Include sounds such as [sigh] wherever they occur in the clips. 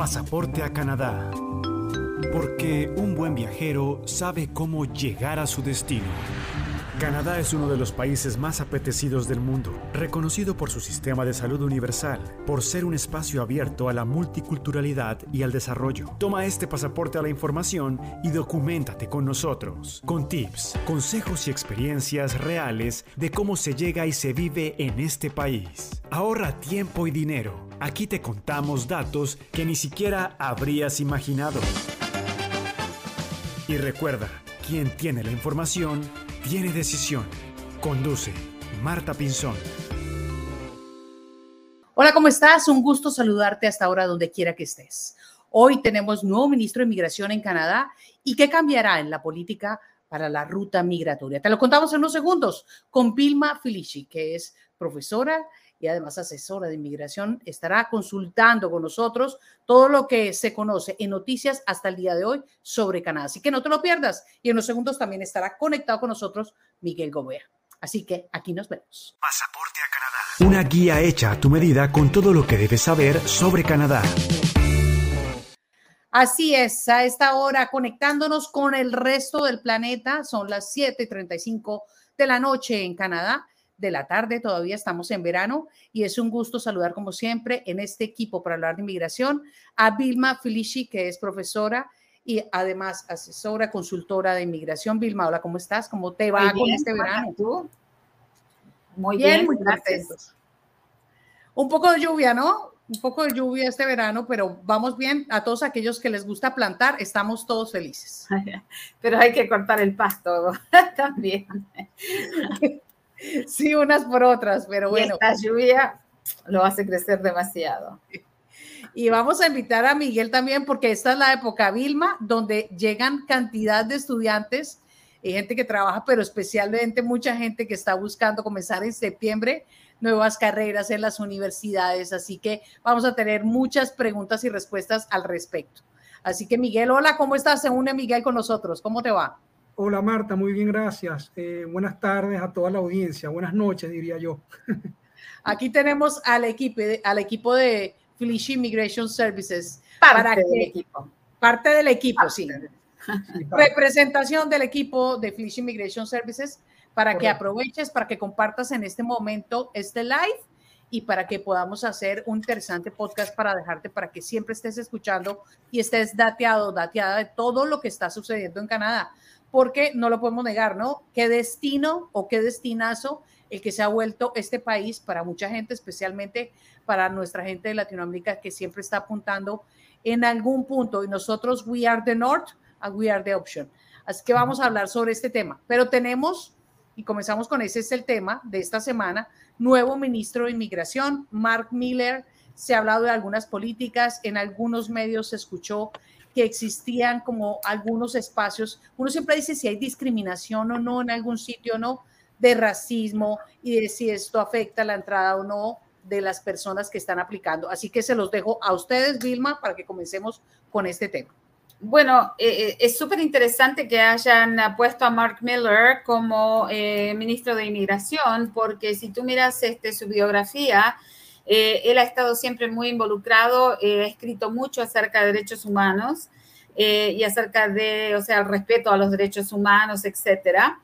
Pasaporte a Canadá. Porque un buen viajero sabe cómo llegar a su destino. Canadá es uno de los países más apetecidos del mundo, reconocido por su sistema de salud universal, por ser un espacio abierto a la multiculturalidad y al desarrollo. Toma este pasaporte a la información y documentate con nosotros, con tips, consejos y experiencias reales de cómo se llega y se vive en este país. Ahorra tiempo y dinero. Aquí te contamos datos que ni siquiera habrías imaginado. Y recuerda, quien tiene la información, tiene decisión. Conduce Marta Pinzón. Hola, ¿cómo estás? Un gusto saludarte hasta ahora donde quiera que estés. Hoy tenemos nuevo ministro de Inmigración en Canadá y qué cambiará en la política para la ruta migratoria. Te lo contamos en unos segundos con Vilma Felici, que es profesora y además asesora de inmigración, estará consultando con nosotros todo lo que se conoce en noticias hasta el día de hoy sobre Canadá. Así que no te lo pierdas. Y en unos segundos también estará conectado con nosotros Miguel Gobea. Así que aquí nos vemos. Pasaporte a Canadá. Una guía hecha a tu medida con todo lo que debes saber sobre Canadá. Así es, a esta hora conectándonos con el resto del planeta, son las 7:35 de la noche en Canadá de la tarde, todavía estamos en verano y es un gusto saludar como siempre en este equipo para hablar de inmigración a Vilma Felici, que es profesora y además asesora, consultora de inmigración. Vilma, hola, ¿cómo estás? ¿Cómo te va con este verano? ¿Tú? Muy bien, muy gracias. Un poco de lluvia, ¿no? Un poco de lluvia este verano, pero vamos bien. A todos aquellos que les gusta plantar, estamos todos felices. [laughs] Pero hay que cortar el pasto [laughs] también. [laughs] [laughs] Sí, unas por otras, pero bueno. esta lluvia lo hace crecer demasiado. Y vamos a invitar a Miguel también, porque esta es la época Vilma, donde llegan cantidad de estudiantes y gente que trabaja, pero especialmente mucha gente que está buscando comenzar en septiembre nuevas carreras en las universidades. Así que vamos a tener muchas preguntas y respuestas al respecto. Así que Miguel, hola, ¿cómo estás? Se une Miguel con nosotros. ¿Cómo te va? Hola Marta, muy bien, gracias. Eh, buenas tardes a toda la audiencia, buenas noches diría yo. [laughs] Aquí tenemos al equipo, al equipo de Felicia Immigration Services. Parte del equipo. Parte del equipo, sí. [laughs] Representación del equipo de Felicia Immigration Services para que aproveches, para que compartas en este momento este live y para que podamos hacer un interesante podcast para dejarte, para que siempre estés escuchando y estés dateado, dateada de todo lo que está sucediendo en Canadá porque no lo podemos negar, ¿no? Qué destino o qué destinazo el que se ha vuelto este país para mucha gente, especialmente para nuestra gente de Latinoamérica que siempre está apuntando en algún punto. Y nosotros, we are the North and we are the option. Así que vamos a hablar sobre este tema. Pero tenemos, y comenzamos con ese es el tema de esta semana, nuevo ministro de Inmigración, Mark Miller. Se ha hablado de algunas políticas, en algunos medios se escuchó que existían como algunos espacios. Uno siempre dice si hay discriminación o no en algún sitio o no, de racismo y de si esto afecta la entrada o no de las personas que están aplicando. Así que se los dejo a ustedes, Vilma, para que comencemos con este tema. Bueno, eh, eh, es súper interesante que hayan puesto a Mark Miller como eh, ministro de Inmigración, porque si tú miras este, su biografía, eh, él ha estado siempre muy involucrado, eh, ha escrito mucho acerca de derechos humanos eh, y acerca de, o sea, el respeto a los derechos humanos, etcétera.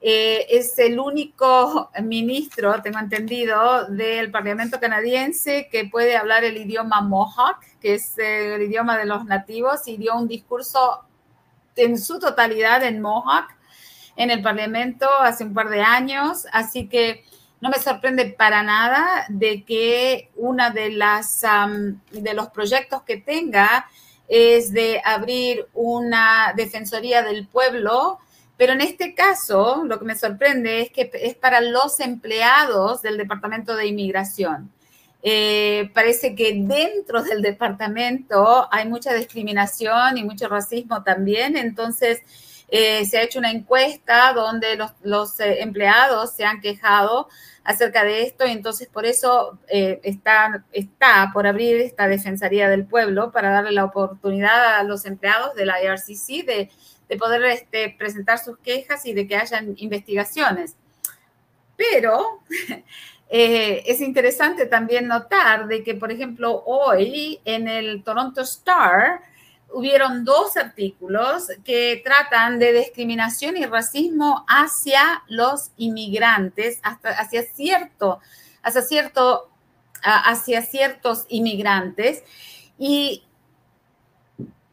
es el único ministro, tengo entendido, del Parlamento canadiense que puede hablar el idioma Mohawk, que es el idioma de los nativos, y dio un discurso en su totalidad en Mohawk en el Parlamento hace un par de años, así que no me sorprende para nada de que una de las de los proyectos que tenga es de abrir una defensoría del pueblo, pero en este caso lo que me sorprende es que es para los empleados del Departamento de Inmigración. Eh, parece que dentro del departamento hay mucha discriminación y mucho racismo también, entonces eh, se ha hecho una encuesta donde los, eh, empleados se han quejado acerca de esto y entonces por eso eh, está, por abrir esta Defensoría del Pueblo para darle la oportunidad a los empleados de la IRCC de, de poder este, presentar sus quejas y de que hayan investigaciones. Pero [laughs] es interesante también notar de que, por ejemplo, hoy en el Toronto Star hubieron dos artículos que tratan de discriminación y racismo hacia los inmigrantes, hasta, hacia cierto, hacia cierto, hacia ciertos inmigrantes. Y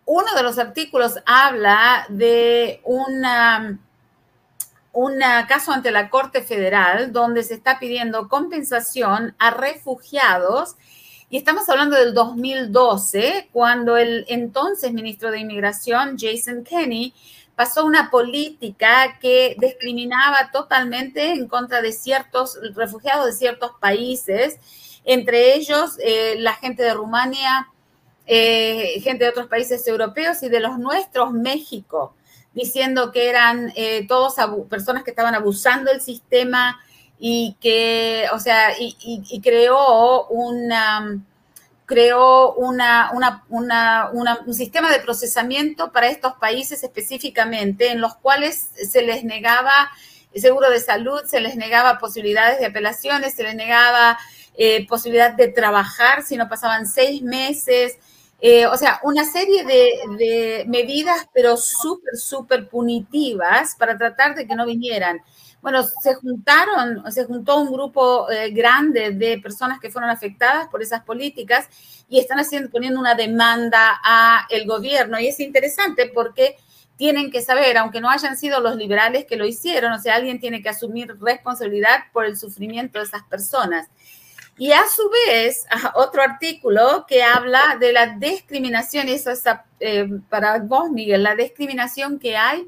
uno de los artículos habla de una un caso ante la Corte Federal donde se está pidiendo compensación a refugiados. Y estamos hablando del 2012, cuando el entonces ministro de Inmigración, Jason Kenney, pasó una política que discriminaba totalmente en contra de ciertos refugiados de ciertos países, entre ellos eh, la gente de Rumania, eh, gente de otros países europeos y de los nuestros, México diciendo que eran eh, todos personas que estaban abusando del sistema y que, o sea, y, creó una creó una, un sistema de procesamiento para estos países específicamente, en los cuales se les negaba seguro de salud, se les negaba posibilidades de apelaciones, se les negaba eh, posibilidad de trabajar si no pasaban seis meses, eh, o sea, una serie de, medidas, pero súper, súper punitivas para tratar de que no vinieran. Bueno, se juntaron, se juntó un grupo eh, grande de personas que fueron afectadas por esas políticas y están haciendo, poniendo una demanda a el gobierno. Y es interesante porque tienen que saber, aunque no hayan sido los liberales que lo hicieron, o sea, alguien tiene que asumir responsabilidad por el sufrimiento de esas personas. Y a su vez, [laughs] otro artículo que habla de la discriminación, eso es eh, para vos, Miguel, la discriminación que hay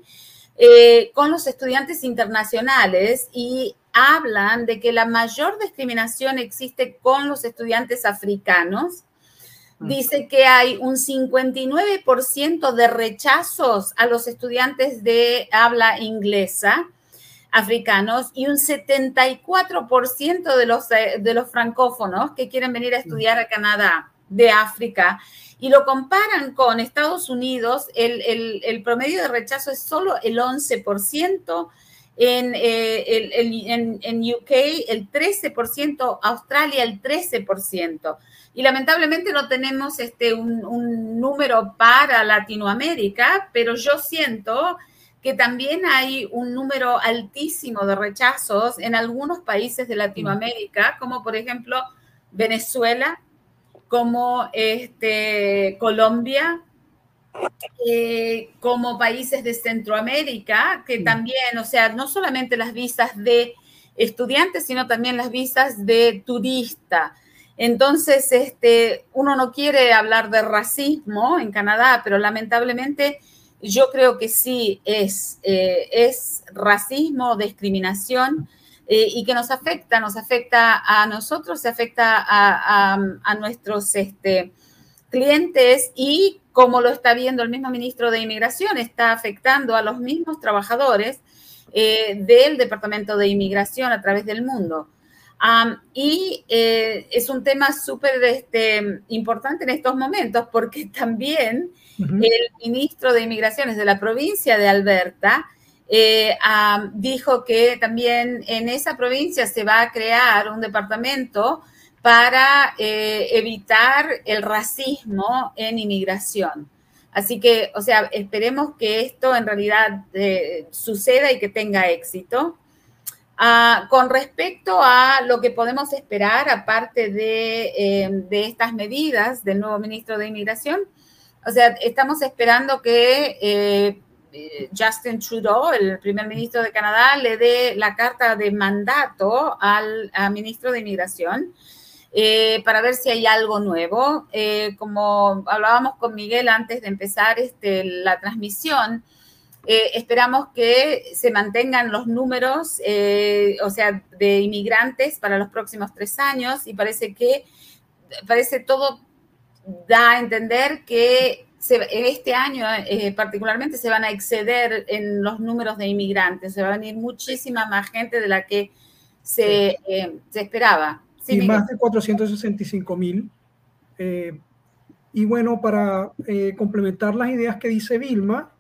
eh, con los estudiantes internacionales y hablan de que la mayor discriminación existe con los estudiantes africanos. Mm. Dice que hay un 59% de rechazos a los estudiantes de habla inglesa africanos y un 74% de los, eh, de los francófonos que quieren venir a estudiar a Canadá de África y lo comparan con Estados Unidos, el, promedio de rechazo es solo el 11%, en, eh, en, en, UK el 13%, Australia el 13%. Y lamentablemente no tenemos este, un, un número para Latinoamérica, pero yo siento que también hay un número altísimo de rechazos en algunos países de Latinoamérica, como por ejemplo Venezuela, como este, Colombia, eh, como países de Centroamérica, que también, o sea, no solamente las visas de estudiantes, sino también las visas de turista. Entonces, este, uno no quiere hablar de racismo en Canadá, pero lamentablemente yo creo que sí es, eh, es racismo, discriminación eh, y que nos afecta, nos afecta a nosotros, se afecta a, nuestros este, clientes y como lo está viendo el mismo ministro de Inmigración, está afectando a los mismos trabajadores eh, del Departamento de Inmigración a través del mundo. y es un tema súper este, importante en estos momentos porque [laughs] también el ministro de Inmigraciones de la provincia de Alberta eh, dijo que también en esa provincia se va a crear un departamento para eh, evitar el racismo en inmigración. Así que, o sea, esperemos que esto en realidad eh, suceda y que tenga éxito. Ah, con respecto a lo que podemos esperar, aparte de, de, estas medidas del nuevo ministro de Inmigración, o sea, estamos esperando que Justin Trudeau, el primer ministro de Canadá, le dé la carta de mandato al, ministro de Inmigración eh, para ver si hay algo nuevo. como hablábamos con Miguel antes de empezar este, la transmisión, esperamos que se mantengan los números, o sea, de inmigrantes para los próximos tres años y parece que parece todo da a entender que en este año eh, particularmente se van a exceder en los números de inmigrantes, se va a venir muchísima más gente de la que se, eh, esperaba. y más de 465 mil. Eh, y bueno, para complementar las ideas que dice Vilma,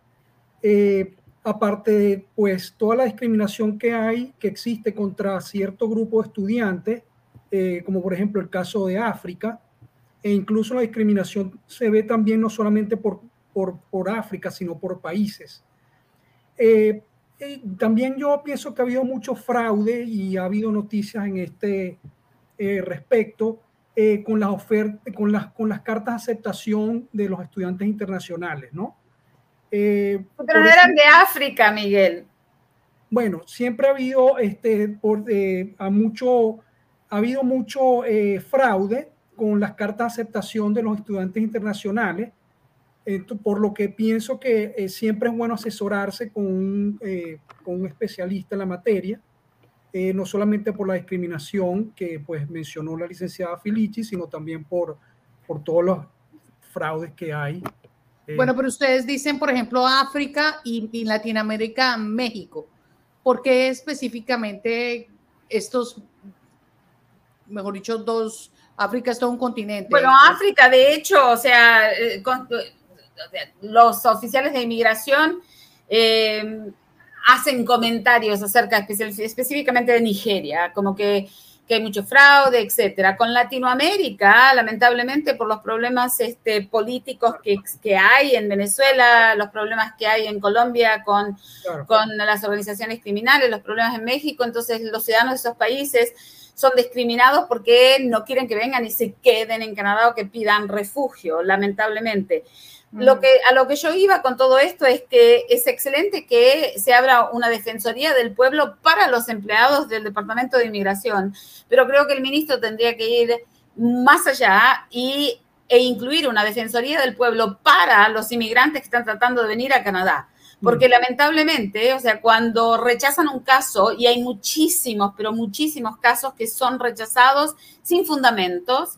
aparte de pues toda la discriminación que hay, que existe contra cierto grupo de estudiantes, como por ejemplo el caso de África, e incluso la discriminación se ve también no solamente por, por, por África, sino por países. Eh, también yo pienso que ha habido mucho fraude y ha habido noticias en este respecto con las ofertas, con las, con las cartas de aceptación de los estudiantes internacionales, ¿no? Pero no eran de África, Miguel. Bueno, siempre ha habido este, por, a mucho, ha habido mucho eh, fraude con las cartas de aceptación de los estudiantes internacionales, por lo que pienso que eh, siempre es bueno asesorarse con un, eh, con un especialista en la materia, no solamente por la discriminación que pues, mencionó la licenciada Filici, sino también por, por todos los fraudes que hay. Bueno, pero ustedes dicen, por ejemplo, África y, y Latinoamérica, México. ¿Por qué específicamente estos mejor dicho, dos, África es todo un continente. Bueno, África, de hecho, o sea, eh, los oficiales de inmigración eh, hacen comentarios acerca específicamente de Nigeria, como que, hay mucho fraude, etcétera. Con Latinoamérica, lamentablemente, por los problemas este, políticos que, que, hay en Venezuela, los problemas que hay en Colombia con, con las organizaciones criminales, los problemas en México, entonces los ciudadanos de esos países son discriminados porque no quieren que vengan y se queden en Canadá o que pidan refugio, lamentablemente. Lo mm. que, a lo que yo iba con todo esto es que es excelente que se abra una defensoría del pueblo para los empleados del Departamento de Inmigración, pero creo que el ministro tendría que ir más allá y, e incluir una defensoría del pueblo para los inmigrantes que están tratando de venir a Canadá. Porque lamentablemente, o sea, cuando rechazan un caso, y hay muchísimos, pero muchísimos casos que son rechazados sin fundamentos,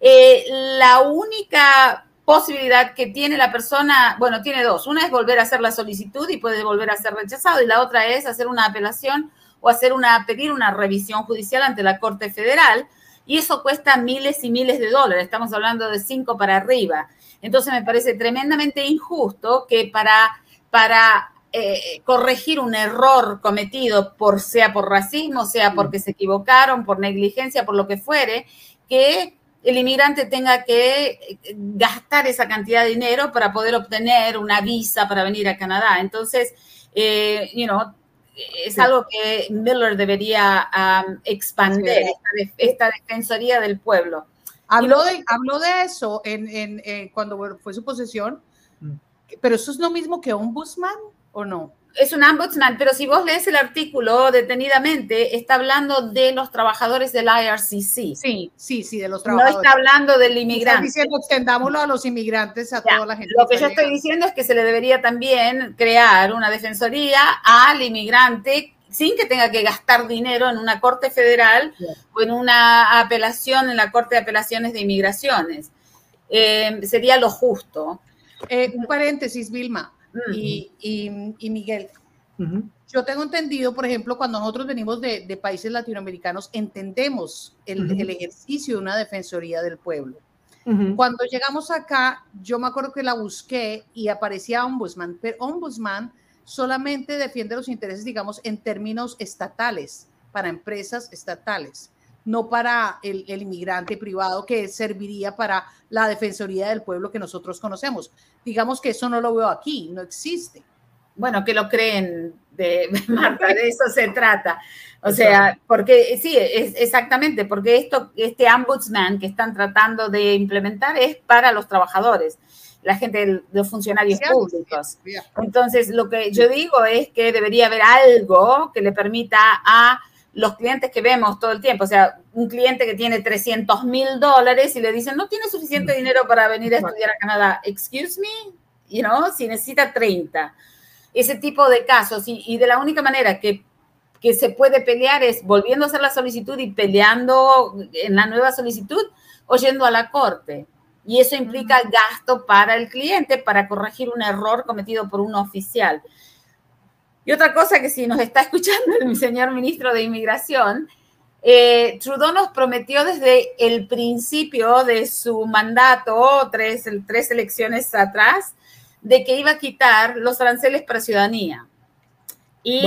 eh, la única posibilidad que tiene la persona, bueno, tiene dos. Una es volver a hacer la solicitud y puede volver a ser rechazado, y la otra es hacer una apelación o hacer una, pedir una revisión judicial ante la Corte Federal, y eso cuesta miles y miles de dólares, estamos hablando de cinco para arriba. Entonces me parece tremendamente injusto que para para eh, corregir un error cometido, por, sea por racismo, sea porque se equivocaron, por negligencia, por lo que fuere, que el inmigrante tenga que eh, gastar esa cantidad de dinero para poder obtener una visa para venir a Canadá. Entonces, eh, you know, es algo que Miller debería um, expandir, esta, defensoría del pueblo. Habló de, habló de eso en, cuando fue su posesión, pero eso es lo mismo que ombudsman o no? Es un ombudsman, pero si vos lees el artículo detenidamente, está hablando de los trabajadores del IRCC. Sí, sí, sí, de los trabajadores. No está hablando del inmigrante. Diciendo extendámoslo a los inmigrantes, a toda la gente. Lo que yo estoy diciendo es que se le debería también crear una defensoría al inmigrante sin que tenga que gastar dinero en una corte federal o en una apelación en la Corte de Apelaciones de Inmigraciones. Eh, sería lo justo. Eh, un paréntesis, Vilma y, Miguel. Yo tengo entendido, por ejemplo, cuando nosotros venimos de, países latinoamericanos, entendemos el, ejercicio de una defensoría del pueblo. Cuando llegamos acá, yo me acuerdo que la busqué y aparecía Ombudsman, pero Ombudsman solamente defiende los intereses, digamos, en términos estatales, para empresas estatales no para el, inmigrante privado que serviría para la Defensoría del Pueblo que nosotros conocemos. Digamos que eso no lo veo aquí, no existe. Bueno, que lo creen, de, Marta, de eso se trata. O sea, porque sí, es, exactamente, porque esto, este ombudsman que están tratando de implementar es para los trabajadores la gente los funcionarios públicos. Entonces, lo que yo digo es que debería haber algo que le permita a los clientes que vemos todo el tiempo, o sea, un cliente que tiene 300 mil dólares y le dicen, no tiene suficiente dinero para venir a estudiar a Canadá, excuse me, you know, si necesita 30. Ese tipo de casos, y, de la única manera que, que se puede pelear es volviendo a hacer la solicitud y peleando en la nueva solicitud o yendo a la corte. Y eso implica gasto para el cliente para corregir un error cometido por un oficial. Y otra cosa que si nos está [laughs] escuchando el señor ministro de Inmigración, eh, Trudeau nos prometió desde el principio de su mandato, tres, tres elecciones atrás, de que iba a quitar los aranceles para ciudadanía. Y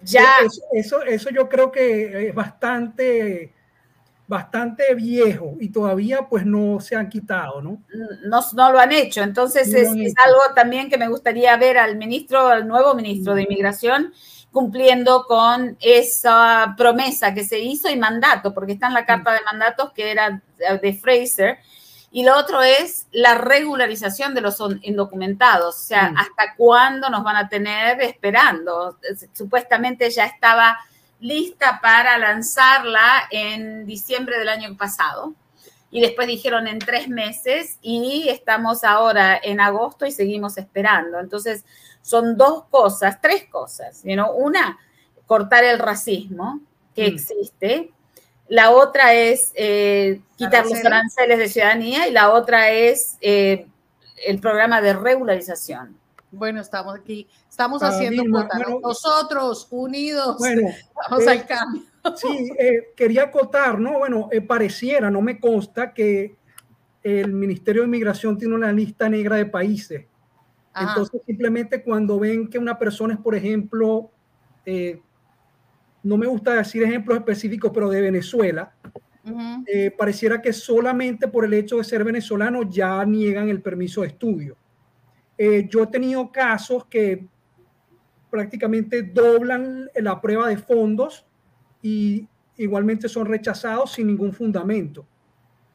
ya... Eso, eso, yo creo que es bastante bastante viejo y todavía pues no se han quitado, ¿no? No, no lo han hecho. Entonces es, es, algo también que me gustaría ver al ministro, al nuevo ministro de Inmigración, cumpliendo con esa promesa que se hizo y mandato, porque está en la carta de mandatos que era de Fraser. Y lo otro es la regularización de los indocumentados, o sea, hasta cuándo nos van a tener esperando. Supuestamente ya estaba lista para lanzarla en diciembre del año pasado. Y después dijeron en tres meses y estamos ahora en agosto y seguimos esperando. Entonces, son dos cosas, tres cosas. ¿no? Una, cortar el racismo que mm. existe. La otra es eh, quitar los aranceles de ciudadanía y la otra es eh, el programa de regularización. Bueno, estamos aquí, estamos haciendo Nosotros, unidos, [laughs] vamos al eh, cambio. Sí, eh, quería acotar, ¿no? Bueno, eh, pareciera, no me consta que el Ministerio de Inmigración tiene una lista negra de países. Entonces, simplemente cuando ven que una persona es, por ejemplo, no me gusta decir ejemplos específicos, pero de Venezuela, pareciera que solamente por el hecho de ser venezolano ya niegan el permiso de estudio. Eh, yo he tenido casos que prácticamente doblan la prueba de fondos y igualmente son rechazados sin ningún fundamento.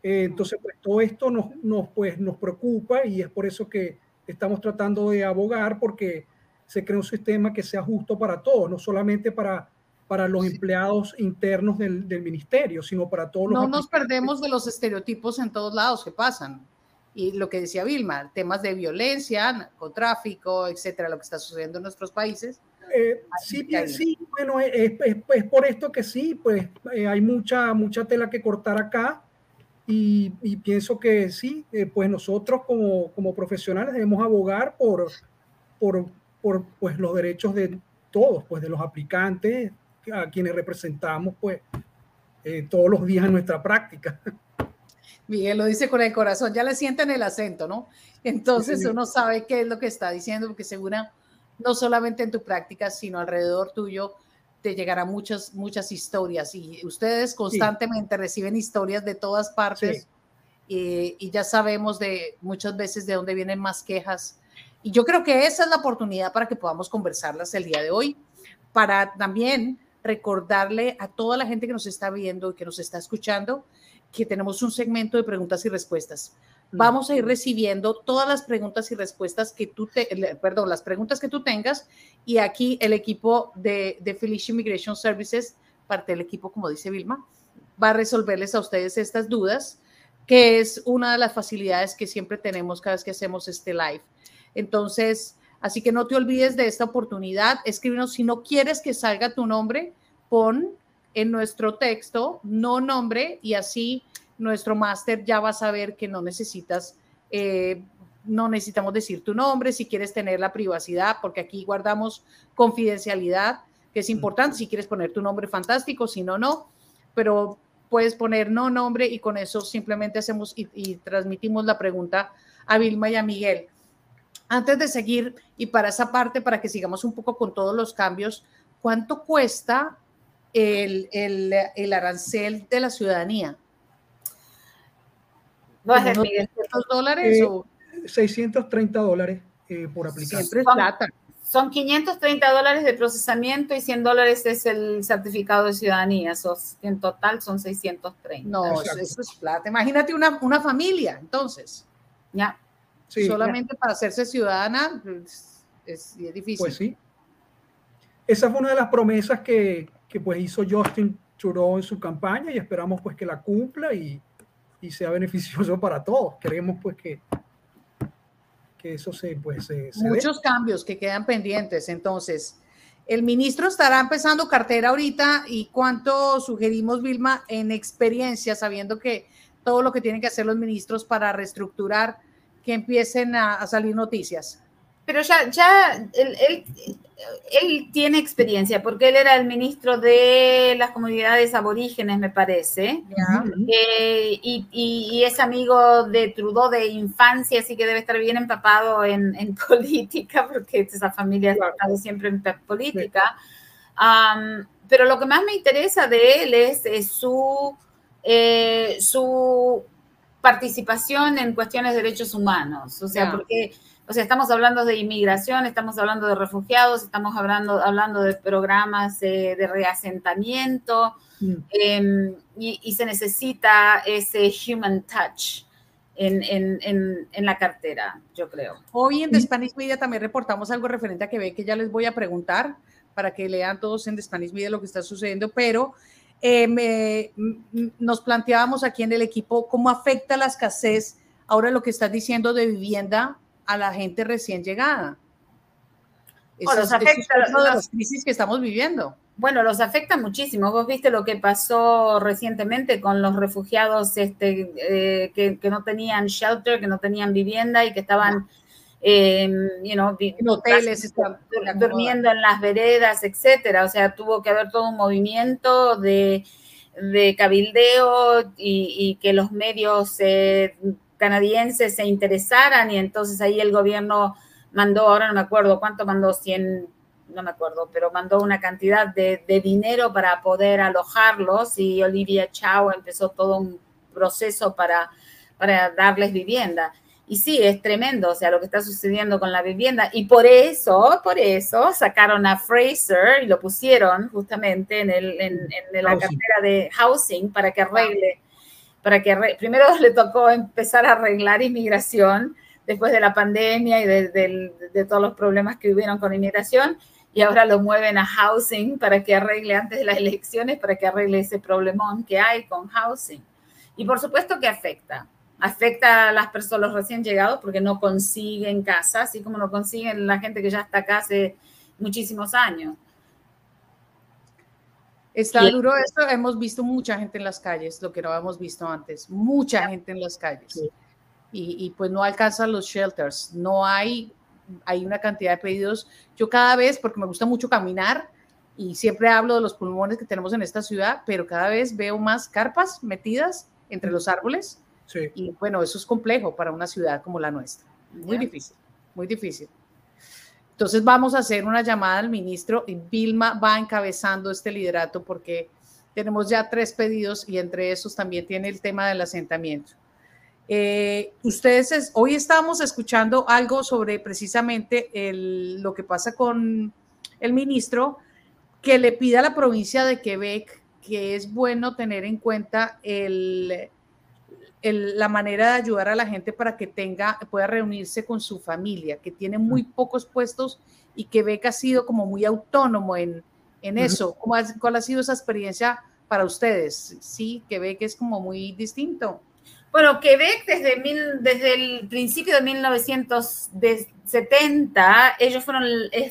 Eh, entonces, pues todo esto nos, nos, pues, nos preocupa y es por eso que estamos tratando de abogar porque se crea un sistema que sea justo para todos, no solamente para, para los empleados internos del, del ministerio, sino para todos los... No nos perdemos de los estereotipos en todos lados que pasan y lo que decía Vilma, temas de violencia, narcotráfico, etcétera, lo que está sucediendo en nuestros países. Eh, sí, sí, bueno, es, es, por esto que sí, pues eh, hay mucha, mucha tela que cortar acá y, y pienso que sí, eh, pues nosotros como, como, profesionales debemos abogar por, por, por pues, los derechos de todos, pues de los aplicantes, a quienes representamos pues todos los días en nuestra práctica. [laughs] Miguel lo dice con el corazón, ya le sienten el acento, ¿no? Entonces uno sabe qué es lo que está diciendo, porque seguro no solamente en tu práctica, sino alrededor tuyo te llegarán muchas, muchas historias y ustedes constantemente reciben historias de todas partes y, y, ya sabemos de muchas veces de dónde vienen más quejas. Y yo creo que esa es la oportunidad para que podamos conversarlas el día de hoy, para también recordarle a toda la gente que nos está viendo y que nos está escuchando que tenemos un segmento de preguntas y respuestas. Mm. Vamos a ir recibiendo todas las preguntas y respuestas que tú te, perdón, las preguntas que tú tengas y aquí el equipo de, de Felicia Immigration Services, parte del equipo, como dice Vilma, va a resolverles a ustedes estas dudas, que es una de las facilidades que siempre tenemos cada vez que hacemos este live. Entonces, así que no te olvides de esta oportunidad. Escríbenos si no quieres que salga tu nombre, pon en nuestro texto, no nombre, y así nuestro máster ya va a saber que no necesitas, eh, no necesitamos decir tu nombre si quieres tener la privacidad, porque aquí guardamos confidencialidad, que es importante. Si quieres poner tu nombre, fantástico, si no, no, pero puedes poner no nombre y con eso simplemente hacemos y, y transmitimos la pregunta a Vilma y a Miguel. Antes de seguir, y para esa parte, para que sigamos un poco con todos los cambios, ¿cuánto cuesta el, el, el arancel de la ciudadanía? No es de dólares eh, o 630 dólares eh, por aplicar. Siempre es plata. Son 530 dólares de procesamiento y 100 dólares es el certificado de ciudadanía. Eso, en total son 630. No, eso es plata. Imagínate una, una familia, entonces. Ya. Sí, Solamente para hacerse ciudadana pues, es, es, difícil. Pues sí. Esa fue una de las promesas que, que pues hizo Justin Trudeau en su campaña y esperamos pues que la cumpla y, y sea beneficioso [laughs] para todos. Queremos pues que, que eso se pues muchos cambios que quedan pendientes. Entonces, el ministro estará empezando cartera ahorita y cuánto sugerimos Vilma en experiencia, sabiendo que todo lo que tienen que hacer los ministros para reestructurar, que empiecen a salir noticias. Pero ya, ya él, él, tiene experiencia, porque él era el ministro de las comunidades aborígenes, me parece, eh, y, y, es amigo de Trudeau de infancia, así que debe estar bien empapado en, en [laughs] política, porque esa familia ha estado siempre en política. pero lo que más me interesa de él es, su eh, su participación en cuestiones de derechos humanos. O sea, porque o sea, estamos hablando de inmigración, estamos hablando de refugiados, estamos hablando, hablando de programas de reasentamiento mm. em, y, se necesita ese human touch en, en, en, la cartera, yo creo. Hoy en The Spanish Media también reportamos algo referente a Quebec que ya les voy a preguntar para que lean todos en The Spanish Media lo que está sucediendo, pero eh, nos planteábamos aquí en el equipo cómo afecta la escasez ahora lo que estás diciendo de vivienda a la gente recién llegada. Eso, los afecta, es de las crisis que estamos viviendo. Bueno, los afecta muchísimo. Vos viste lo que pasó recientemente con los refugiados este, eh, que, no tenían shelter, que no tenían vivienda y que estaban eh, en hoteles, durmiendo en las veredas, etcétera. O sea, tuvo que haber todo un movimiento de, cabildeo y, que los medios eh, canadienses se interesaran y entonces ahí el gobierno mandó, ahora no me acuerdo cuánto mandó, 100, no me acuerdo, pero mandó una cantidad de, dinero para poder alojarlos y Olivia Chao empezó todo un proceso para, para darles vivienda. Y sí, es tremendo, o sea, lo que está sucediendo con la vivienda. Y por eso, por eso, sacaron a Fraser y lo pusieron justamente en, el, en, en la cartera de housing para que arregle para que primero [laughs] le tocó empezar a arreglar inmigración después de la pandemia y de, todos los problemas que hubieron con inmigración, y ahora lo mueven a housing para que arregle antes de las [laughs] elecciones, para que arregle ese problemón que hay con housing. Y por supuesto que afecta. Afecta a las personas, los recién llegados, porque no consiguen casa, así como no consiguen la gente que ya está acá hace muchísimos años. Está duro esto, hemos visto mucha gente en las calles, lo que no habíamos visto antes, mucha gente en las calles. Y, pues no alcanzan los shelters, no hay, hay una cantidad de pedidos. Yo cada vez, porque me gusta mucho caminar y siempre hablo de los pulmones que tenemos en esta ciudad, pero cada vez veo más carpas metidas entre los árboles. Y bueno, eso es complejo para una ciudad como la nuestra. Muy difícil, muy difícil. Entonces vamos a hacer una llamada al ministro y Vilma va encabezando este liderato porque tenemos ya tres pedidos y entre esos también tiene el tema del asentamiento. Eh, ustedes, hoy estamos escuchando algo sobre precisamente lo que pasa con el ministro que le pide a la provincia de Quebec que es bueno tener en cuenta el, la manera de ayudar a la gente para que tenga, pueda reunirse con su familia, que tiene muy pocos puestos y que ve que ha sido como muy autónomo en, en eso. ¿Cómo ¿Cuál ha sido esa experiencia para ustedes? Sí, que ve que es como muy distinto. Bueno, Quebec desde, mil, desde el principio de 1970, ellos fueron,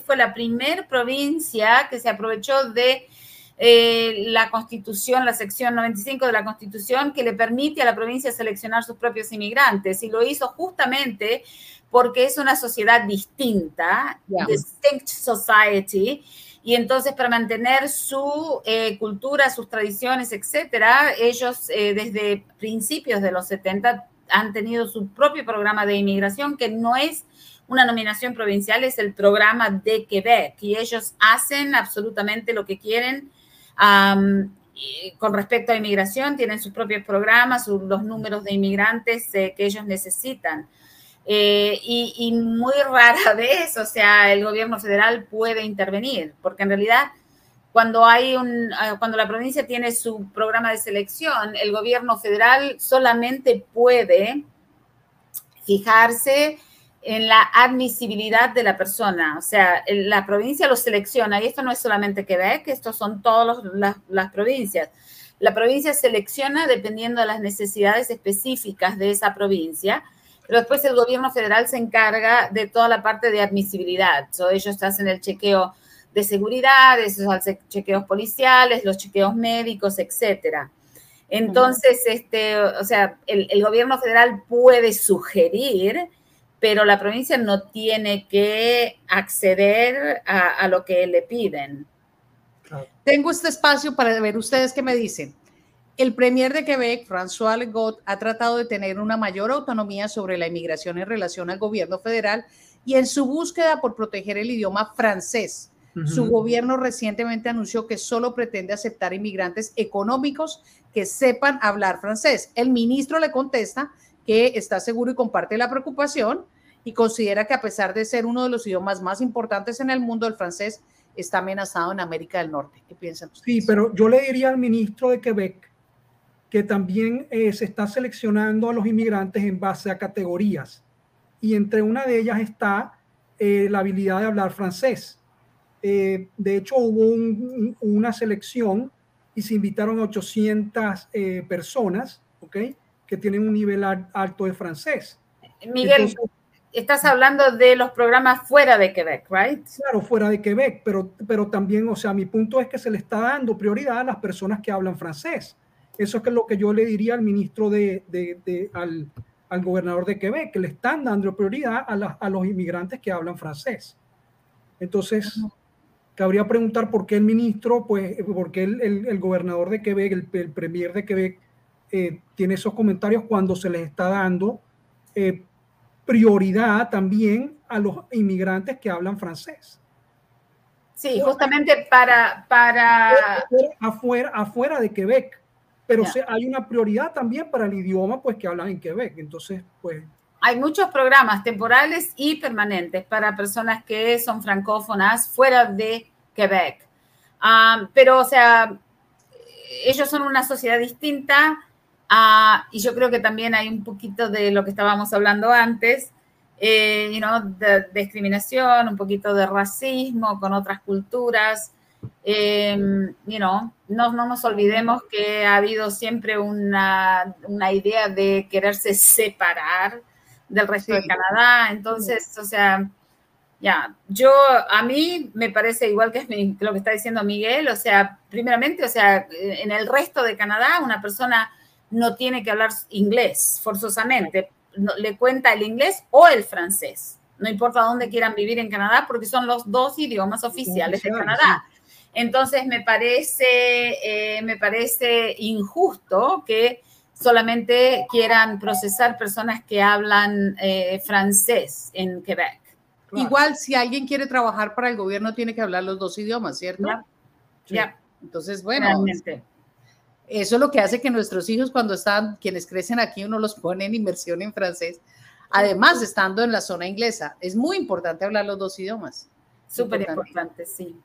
fue la primera provincia que se aprovechó de eh, la Constitución, la sección 95 de la Constitución, que le permite a la provincia seleccionar sus propios inmigrantes. Y lo hizo justamente porque es una sociedad distinta, distinct society, y entonces para mantener su eh, cultura, sus tradiciones, etcétera, ellos eh, desde principios de los 70 han tenido su propio programa de inmigración que no es una nominación provincial, es el programa de Quebec y ellos hacen absolutamente lo que quieren con respecto a inmigración, tienen sus propios programas, los números de inmigrantes eh, que ellos necesitan. Eh, y, muy rara [laughs] vez, o sea, el gobierno federal puede intervenir, porque en realidad cuando hay un, ah, cuando la provincia tiene su programa de selección, el gobierno federal solamente puede fijarse en la admisibilidad de la persona. O sea, la provincia lo selecciona y esto no es solamente Quebec, esto son todas las, provincias. La provincia selecciona dependiendo de las necesidades específicas de esa provincia, pero después el gobierno federal se encarga de toda la parte de admisibilidad. So, ellos hacen el chequeo de seguridad, esos chequeos policiales, los chequeos médicos, etcétera. Entonces, este, o sea, el gobierno federal puede sugerir pero la provincia no tiene que acceder a, lo que le piden. Tengo este espacio para ver ustedes qué me dicen. El premier de Quebec, François Legault, ha tratado de tener una mayor autonomía sobre la inmigración en relación al gobierno federal y en su búsqueda por proteger el idioma francés. Su gobierno recientemente anunció que solo pretende aceptar inmigrantes económicos que sepan hablar francés. El ministro le contesta que está seguro y comparte la preocupación y considera que a pesar de ser uno de los idiomas más importantes en el mundo, el francés está amenazado en América del Norte. ¿Qué piensan ustedes? Sí, pero yo le diría al ministro de Quebec que también eh, se está seleccionando a los inmigrantes en base a categorías y entre una de ellas está eh, la habilidad de hablar francés. Eh, de hecho, hubo una selección y se invitaron a 800 personas, ¿ok? Que tienen un nivel alto de francés. Miguel, estás hablando de los programas fuera de Quebec, ¿right? Claro, fuera de Quebec, pero, pero también, o sea, mi punto es que se le está dando prioridad a las personas que hablan francés. Eso es lo que yo le diría al ministro de, de, al, al, gobernador de Quebec, que le están dando prioridad a, a los inmigrantes que hablan francés. Entonces, cabría preguntar por qué el ministro, pues, por qué el, el, el gobernador de Quebec, el, el premier de Quebec, eh, tiene esos comentarios cuando se les está dando eh, prioridad también a los inmigrantes que hablan francés. Sí, justamente para... para... Afuera, afuera de Quebec, pero hay una prioridad también para el idioma pues que hablan en Quebec. Entonces, pues... Hay muchos programas temporales y permanentes para personas que son francófonas fuera de Quebec. Ah, pero, o sea, ellos son una sociedad distinta, Ah, y yo creo que también hay un poquito de lo que estábamos hablando antes, eh, de, discriminación, un poquito de racismo con otras culturas. Eh, no, no nos olvidemos que ha habido siempre una, una idea de quererse separar del resto de Canadá. Entonces, o sea, ya, yo a mí me parece igual que lo que está diciendo Miguel, o sea, primeramente, o sea, en el resto de Canadá, una persona no tiene que hablar inglés forzosamente, le cuenta el inglés o el francés, no importa dónde quieran vivir en Canadá, porque son los dos idiomas oficiales de Canadá. Entonces me parece, eh, me parece injusto que solamente quieran procesar personas que hablan eh, francés en Quebec. Igual, si alguien quiere trabajar para el gobierno, tiene que hablar los dos idiomas, ¿cierto? Ya. Entonces, bueno, eso es lo que hace que nuestros hijos, cuando están, quienes crecen aquí, uno los pone en inmersión en francés, además estando en la zona inglesa. Es muy importante hablar los dos idiomas. Súper importante. sí.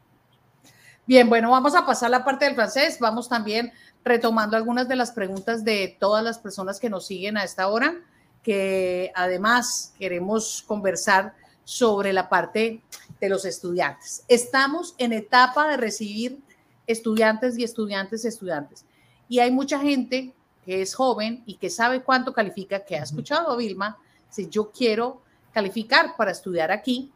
Bien, bueno, vamos a pasar la parte del francés. Vamos también retomando algunas de las preguntas de todas las personas que nos siguen a esta hora, que además queremos conversar sobre la parte de los estudiantes. Estamos en etapa de recibir estudiantes y estudiantes, estudiantes. Y hay mucha gente que es joven y que sabe cuánto califica, que ha escuchado a Vilma, si yo quiero calificar para estudiar aquí,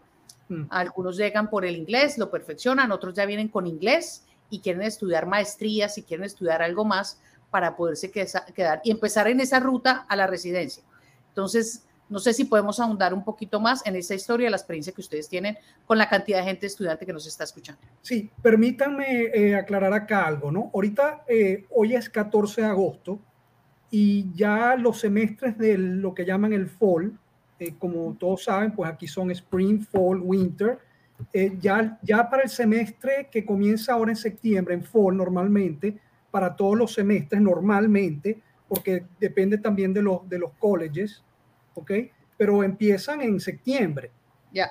mm. algunos llegan por el inglés, lo perfeccionan, otros ya vienen con inglés y quieren estudiar maestrías y quieren estudiar algo más para poderse quedar y empezar en esa ruta a la residencia. Entonces, no sé si podemos ahondar un poquito más en esa historia, la experiencia que ustedes tienen con la cantidad de gente estudiante que nos está escuchando. Sí, permítanme eh, aclarar acá algo, ¿no? Ahorita, eh, hoy es 14 de agosto y ya los semestres de lo que llaman el fall, eh, como todos saben, pues aquí son spring, fall, winter. ya, ya para el semestre que comienza ahora en septiembre, en fall normalmente, para todos los semestres normalmente, porque depende también de los, de los colleges, ¿ok? Pero empiezan en septiembre.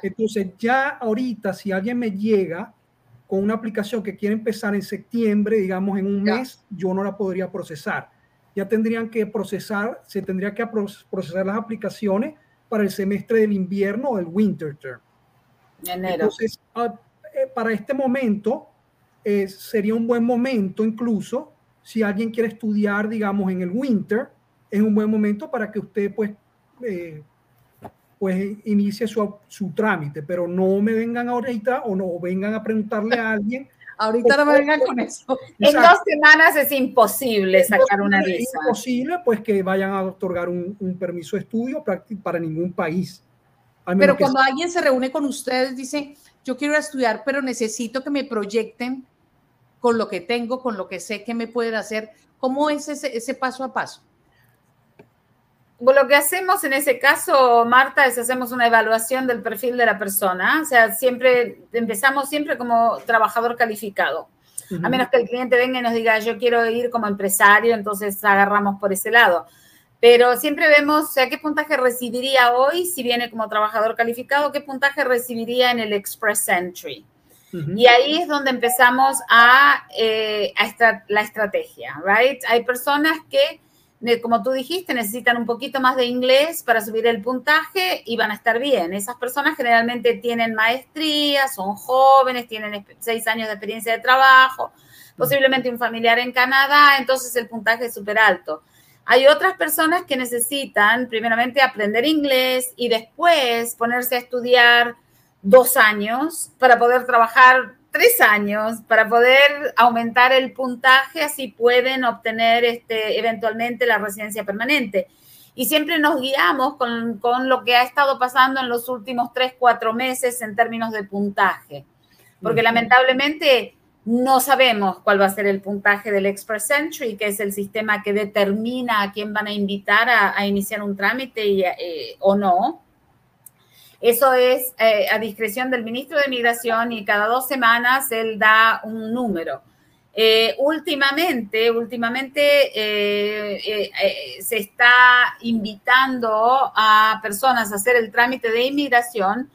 Entonces ya ahorita, si alguien me llega con una aplicación que quiere empezar en septiembre, digamos en un mes, yo no la podría procesar. Ya tendrían que procesar, se tendría que procesar las aplicaciones para el semestre del invierno o el winter term. Entonces, ah, eh, para este momento, eh, sería un buen momento incluso si alguien quiere estudiar, digamos, en el winter, es un buen momento para que usted pues eh, pues inicie su, su, trámite, pero no me vengan ahorita o no vengan a preguntarle a alguien. [laughs] ahorita no me vengan con eso. En dos semanas es imposible sacar una visa. Es imposible pues que vayan a otorgar un, un permiso de estudio para ningún país. Pero cuando alguien se reúne con ustedes, dice, yo quiero estudiar, pero necesito que me proyecten con lo que tengo, con lo que sé que me pueden hacer. ¿Cómo es ese, ese paso a paso? Lo que hacemos en ese caso, Marta, es hacemos una evaluación del perfil de la persona. O sea, siempre empezamos siempre como trabajador calificado. A menos que el cliente venga y nos diga, yo quiero ir como empresario, entonces agarramos por ese lado. Pero siempre vemos, o sea, qué puntaje recibiría hoy si viene como trabajador calificado, qué puntaje recibiría en el Express Entry. Y ahí es donde empezamos a, eh, a la estrategia, ¿right? Hay personas que como tú dijiste, necesitan un poquito más de inglés para subir el puntaje y van a estar bien. Esas personas generalmente tienen maestría, son jóvenes, tienen seis años de experiencia de trabajo, posiblemente un familiar en Canadá, entonces el puntaje es súper alto. Hay otras personas que necesitan primeramente aprender inglés y después ponerse a estudiar dos años para poder trabajar tres años para poder aumentar el puntaje, así pueden obtener este, eventualmente la residencia permanente. Y siempre nos guiamos con, con, lo que ha estado pasando en los últimos tres, cuatro meses en términos de puntaje. Porque lamentablemente no sabemos cuál va a ser el puntaje del Express Entry, que es el sistema que determina a quién van a invitar a, iniciar un trámite y, eh, o no. Eso es eh, a discreción del ministro de Migración y cada dos semanas él da un número. Eh, últimamente, últimamente eh, se está invitando a personas a hacer el trámite de inmigración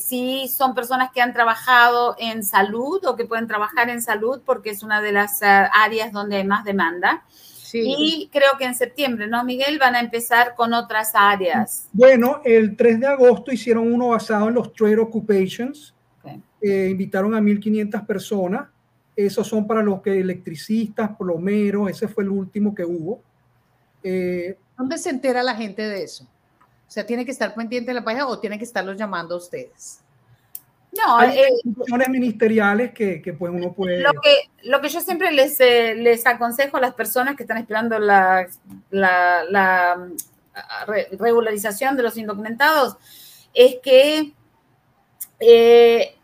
si son personas que han trabajado en salud o que pueden trabajar en salud porque es una de las áreas donde hay más demanda. Y creo que en septiembre, ¿no, Miguel? Van a empezar con otras áreas. Bueno, el 3 de agosto hicieron uno basado en los trade occupations. Eh, invitaron a 1.500 personas. Esos son para los que electricistas, plomeros, ese fue el último que hubo. Eh, ¿Dónde se entera la gente de eso? O sea, ¿tiene que estar pendiente de la página o tiene que estarlos llamando a ustedes? No, hay eh, instituciones ministeriales que, que, pues uno puede... Lo que, lo que yo siempre les, eh, les aconsejo a las personas que están esperando la, la, la regularización de los indocumentados es que eh,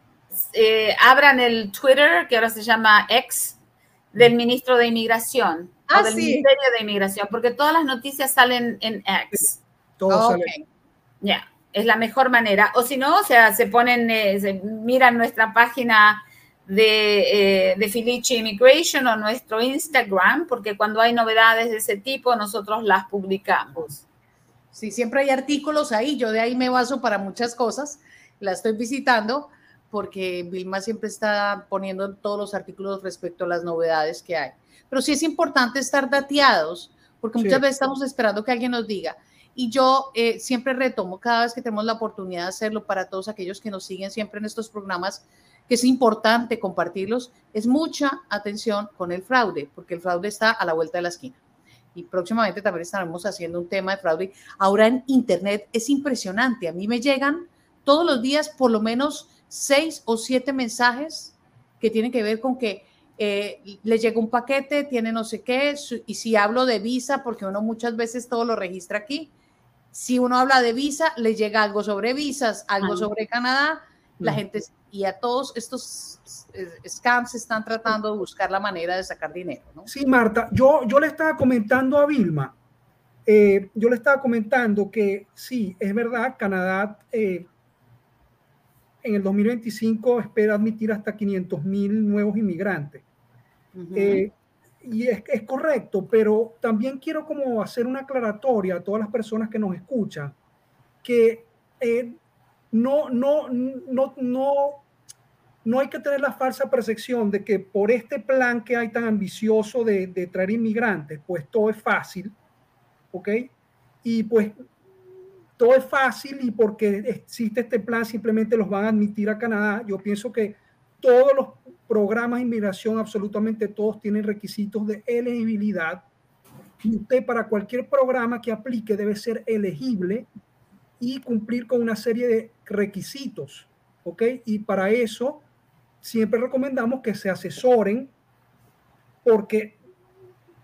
abran el Twitter, que ahora se llama X, del ministro de Inmigración. Ah, o del Ministerio de Inmigración, porque todas las noticias salen en X. Todo sale. Ya es la mejor manera. O si no, o sea, se ponen, eh, miran nuestra página de, eh, de Filici Immigration o nuestro Instagram, porque cuando hay novedades de ese tipo, nosotros las publicamos. Sí, siempre hay artículos ahí. Yo de ahí me baso para muchas cosas. La estoy visitando porque Vilma siempre está poniendo todos los artículos respecto a las novedades que hay. Pero sí es importante estar dateados, porque muchas veces estamos esperando que alguien nos diga, y yo eh, siempre retomo cada vez que tenemos la oportunidad de hacerlo para todos aquellos que nos siguen siempre en estos programas, que es importante compartirlos, es mucha atención con el fraude, porque el fraude está a la vuelta de la esquina. Y próximamente también estaremos haciendo un tema de fraude. Ahora en Internet es impresionante. A mí me llegan todos los días por lo menos seis o siete mensajes que tienen que ver con que eh, le llega un paquete, tiene no sé qué, y si hablo de visa, porque uno muchas veces todo lo registra aquí, si uno habla de visa, le llega algo sobre visas, algo sobre Canadá, la gente y a todos estos scams están tratando de buscar la manera de sacar dinero. ¿no? Sí, Marta, yo, yo le estaba comentando a Vilma, eh, yo le estaba comentando que sí, es verdad, Canadá eh, en el 2025 espera admitir hasta 500 mil nuevos inmigrantes y es, es, correcto, pero también quiero como hacer una aclaratoria a todas las personas que nos escuchan, que eh, no, no, no, no, no hay que tener la falsa percepción de que por este plan que hay tan ambicioso de, de traer inmigrantes, pues todo es fácil, ¿ok? Y pues todo es fácil y porque existe este plan simplemente los van a admitir a Canadá. Yo pienso que todos los programas de inmigración, absolutamente todos tienen requisitos de elegibilidad. Y usted para cualquier programa que aplique debe ser elegible y cumplir con una serie de requisitos. ¿Ok? Y para eso siempre recomendamos que se asesoren porque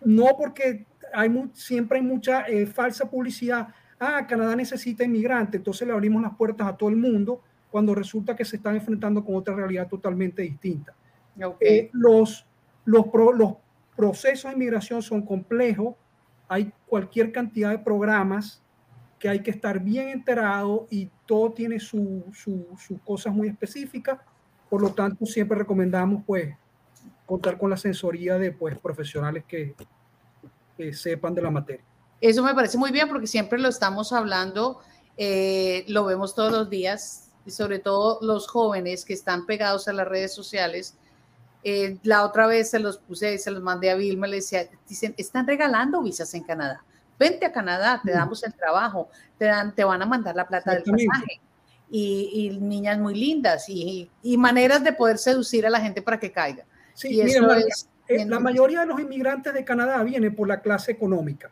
no porque hay siempre hay mucha eh, falsa publicidad. Ah, Canadá necesita inmigrantes, entonces le abrimos las puertas a todo el mundo cuando resulta que se están enfrentando con otra realidad totalmente distinta. Eh, los, los, los procesos de inmigración son complejos, hay cualquier cantidad de programas que hay que estar bien enterado y todo tiene sus su, cosas muy específicas. Por lo tanto, siempre recomendamos pues contar con la asesoría de pues, profesionales que, sepan de la materia. Eso me parece muy bien porque siempre lo estamos hablando, eh, lo vemos todos los días, y sobre todo los jóvenes que están pegados a las redes sociales. Eh, la otra vez se los puse, se los mandé a Vilma, le decía, dicen, están regalando visas en Canadá. Vente a Canadá, te damos el trabajo, te, dan, te van a mandar la plata del pasaje. Y, y, niñas muy lindas y, y, maneras de poder seducir a la gente para que caiga. Sí, mira, eh, la mayoría de los inmigrantes de Canadá vienen por la clase económica.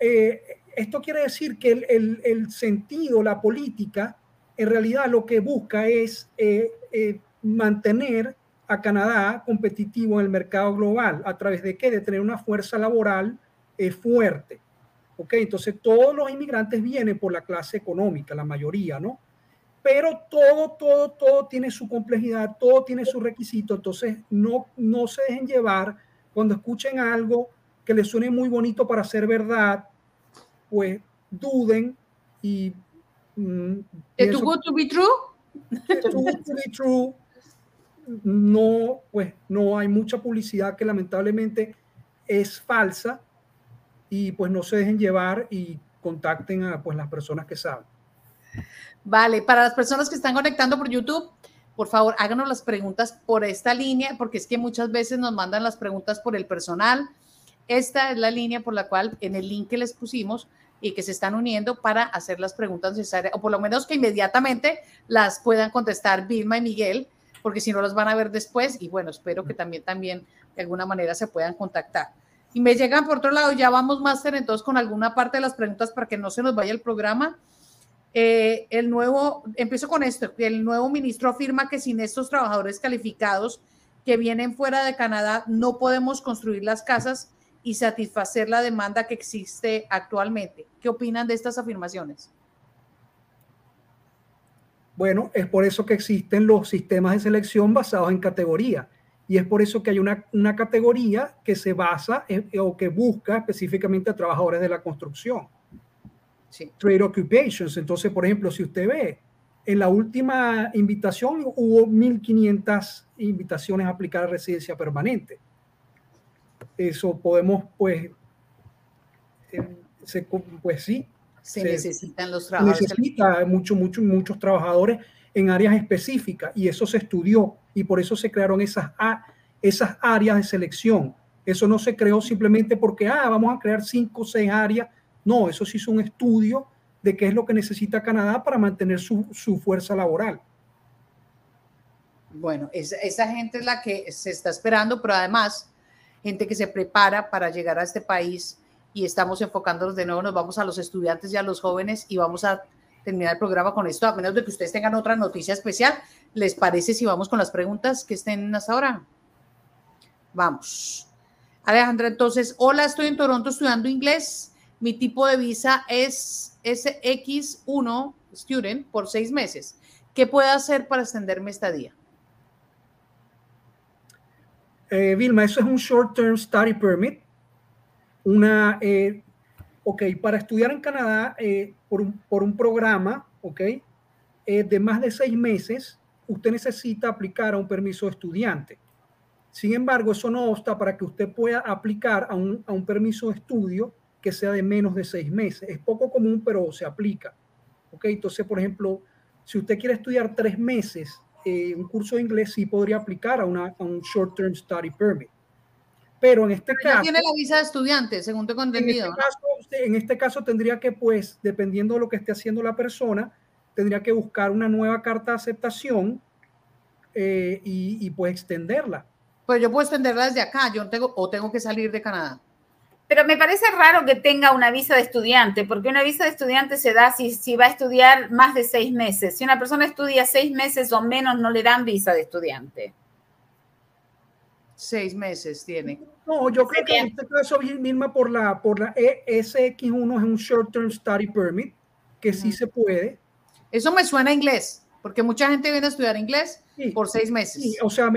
Eh, esto quiere decir que el, el, el, sentido, la política, en realidad lo que busca es eh, mantener a Canadá competitivo en el mercado global. ¿A través de qué? De tener una fuerza laboral fuerte. ¿Ok? Entonces todos los inmigrantes vienen por la clase económica, la mayoría, ¿no? pero todo, todo, todo tiene su complejidad, todo tiene su requisito, entonces no, no se dejen llevar cuando escuchen algo que les suene muy bonito para ser verdad, pues duden y... Mm, ¿Es too good to be true? To be true. No, pues no hay mucha publicidad que lamentablemente es falsa y pues no se dejen llevar y contacten a pues las personas que saben. Vale, para las personas que están conectando por YouTube, por favor, háganos las preguntas por esta línea, porque es que muchas veces nos mandan las preguntas por el personal. Esta es la línea por la cual en el link que les pusimos y que se están uniendo para hacer las preguntas necesarias, o por lo menos que inmediatamente las puedan contestar Vilma y Miguel, porque si no las van a ver después, y bueno, espero que también, también de alguna manera se puedan contactar. Y me llegan por otro lado, ya vamos, Máster, entonces con alguna parte de las preguntas para que no se nos vaya el programa. Eh, el nuevo, empiezo con esto, el nuevo ministro afirma que sin estos trabajadores calificados que vienen fuera de Canadá no podemos construir las casas y satisfacer la demanda que existe actualmente. ¿Qué opinan de estas afirmaciones? Bueno, es por eso que existen los sistemas de selección basados en categoría. Y es por eso que hay una, una categoría que se basa o que busca específicamente a trabajadores de la construcción trade occupations. Entonces, por ejemplo, si usted ve, en la última invitación hubo 1.500 invitaciones a aplicar a residencia permanente. Eso podemos, pues, eh, pues sí. Se, necesitan los trabajadores. Necesita mucho, mucho, muchos trabajadores en áreas específicas y eso se estudió y por eso se crearon esas, esas áreas de selección. Eso no se creó simplemente porque, ah, vamos a crear cinco o seis áreas no, eso sí es un estudio de qué es lo que necesita Canadá para mantener su, fuerza laboral. Bueno, esa, gente es la que se está esperando, pero además, gente que se prepara para llegar a este país y estamos enfocándonos de nuevo, nos vamos a los estudiantes y a los jóvenes y vamos a terminar el programa con esto, a menos de que ustedes tengan otra noticia especial. ¿Les parece si vamos con las preguntas que estén hasta ahora? Vamos. Alejandra, entonces, hola, estoy en Toronto estudiando inglés mi tipo de visa es SX1 Student por seis meses. ¿Qué puedo hacer para extenderme esta día? Eh, Vilma, eso es un Short Term Study Permit. Una, eh, ok, para estudiar en Canadá eh, por, un, por, un, programa, ok, eh, de más de seis meses, usted necesita aplicar a un permiso de estudiante. Sin embargo, eso no obsta para que usted pueda aplicar a un, a un permiso de estudio que sea de menos de seis meses. Es poco común, pero se aplica. ¿Ok? Entonces, por ejemplo, si usted quiere estudiar tres meses eh, un curso de inglés, sí podría aplicar a, una, un Short Term Study Permit. Pero en este caso... tiene la visa de estudiante, según te entendido. En este, caso, en este caso tendría que, pues, dependiendo de lo que esté haciendo la persona, tendría que buscar una nueva carta de aceptación eh, y, y, pues extenderla. Pues yo puedo extenderla desde acá, yo tengo, o tengo que salir de Canadá. Pero me parece raro que tenga una visa de estudiante, porque una visa de estudiante se da si, si va a estudiar más de seis meses. Si una persona estudia seis meses o menos, no le dan visa de estudiante. Seis meses tiene. No, yo creo que en este caso, misma por la, por la ESX1 es un Short Term Study Permit, que sí se puede. Eso me suena a inglés, porque mucha gente viene a estudiar inglés por seis meses. Sí, o sea,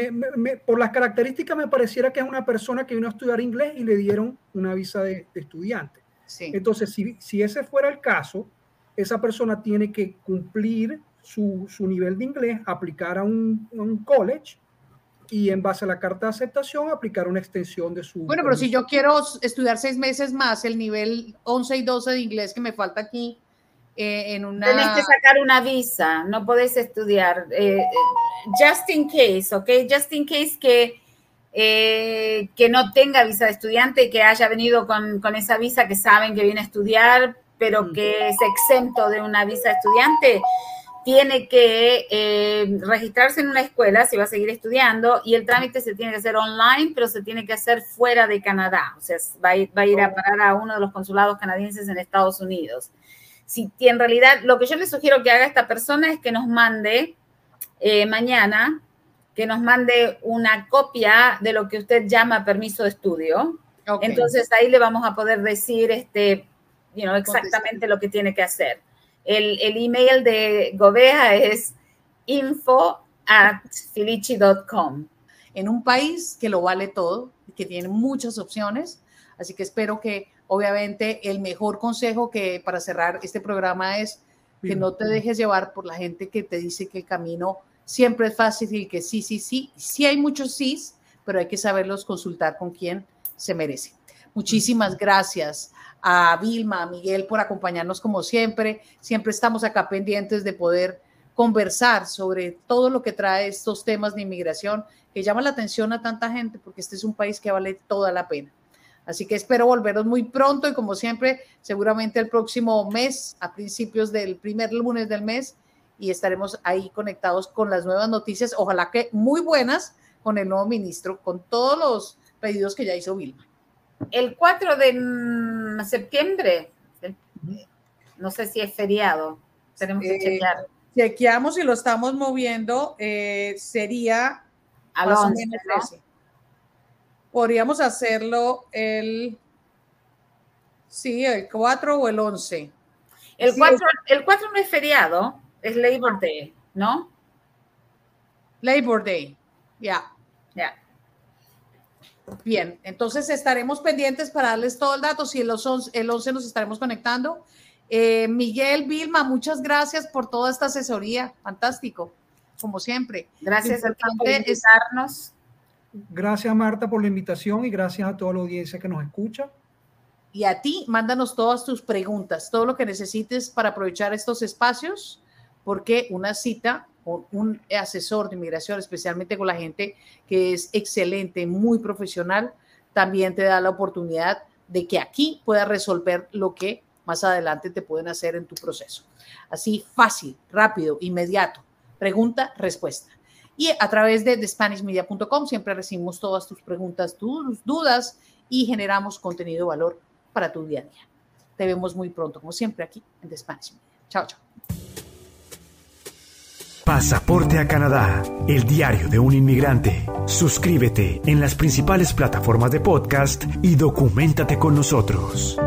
por las características me pareciera que es una persona que vino a estudiar inglés y le dieron una visa de, estudiante. Sí. Entonces, si, si, ese fuera el caso, esa persona tiene que cumplir su, su nivel de inglés, aplicar a un, un college y en base a la carta de aceptación aplicar una extensión de su... Bueno, pero si yo quiero estudiar seis meses más el nivel 11 y 12 de inglés que me falta aquí eh, en una... Tienes que sacar una visa, no podés estudiar. Eh, just in case, ¿ok? Just in case que, eh, que no tenga visa de estudiante, que haya venido con, con, esa visa que saben que viene a estudiar, pero que es exento de una visa de estudiante tiene que eh, registrarse en una escuela si va a seguir estudiando y el trámite se tiene que hacer online, pero se tiene que hacer fuera de Canadá. O sea, va a ir, va a, ir a oh. parar a uno de los consulados canadienses en Estados Unidos. Si en realidad lo que yo le sugiero que haga esta persona es que nos mande eh, mañana, que nos mande una copia de lo que usted llama permiso de estudio. Entonces ahí le vamos a poder decir este, you exactamente lo que tiene que hacer. El, el email de Gobea es info at filici.com. En un país que lo vale todo, que tiene muchas opciones, así que espero que obviamente el mejor consejo que para cerrar este programa es que no te dejes llevar por la gente que te dice que el camino siempre es fácil y que sí, sí, sí, sí hay muchos sís, pero hay que saberlos consultar con quien se merece. Muchísimas gracias a Vilma, a Miguel por acompañarnos como siempre. Siempre estamos acá pendientes de poder conversar sobre todo lo que trae estos temas de inmigración que llama la atención a tanta gente porque este es un país que vale toda la pena. Así que espero volveros muy pronto y como siempre, seguramente el próximo mes, a principios del primer lunes del mes, y estaremos ahí conectados con las nuevas noticias, ojalá que muy buenas con el nuevo ministro, con todos los pedidos que ya hizo Vilma el 4 de septiembre, no sé si es feriado, tenemos que eh, chequear. Chequeamos y lo estamos moviendo, eh, sería al 11, Podríamos hacerlo el, sí, el 4 o el 11. El, 4, el 4 no es feriado, es Labor Day, ¿no? Labor Day, ya. Ya. Bien, entonces estaremos pendientes para darles todo el dato. Si el 11, el 11 nos estaremos conectando. Eh, Miguel, Vilma, muchas gracias por toda esta asesoría. Fantástico, como siempre. Gracias por invitarnos. Gracias, Marta, por la invitación y gracias a toda la audiencia que nos escucha. Y a ti, mándanos todas tus preguntas, todo lo que necesites para aprovechar estos espacios, porque una cita un asesor de inmigración, especialmente con la gente que es excelente, muy profesional, también te da la oportunidad de que aquí puedas resolver lo que más adelante te pueden hacer en tu proceso. Así fácil, rápido, inmediato. Pregunta, respuesta. Y a través de thespanishmedia.com siempre recibimos todas tus preguntas, tus dudas y generamos contenido de valor para tu día a día. Te vemos muy pronto, como siempre, aquí en The Spanish Media. Chao, chao. Pasaporte a Canadá, el diario de un inmigrante. Suscríbete en las principales plataformas de podcast y documentate con nosotros.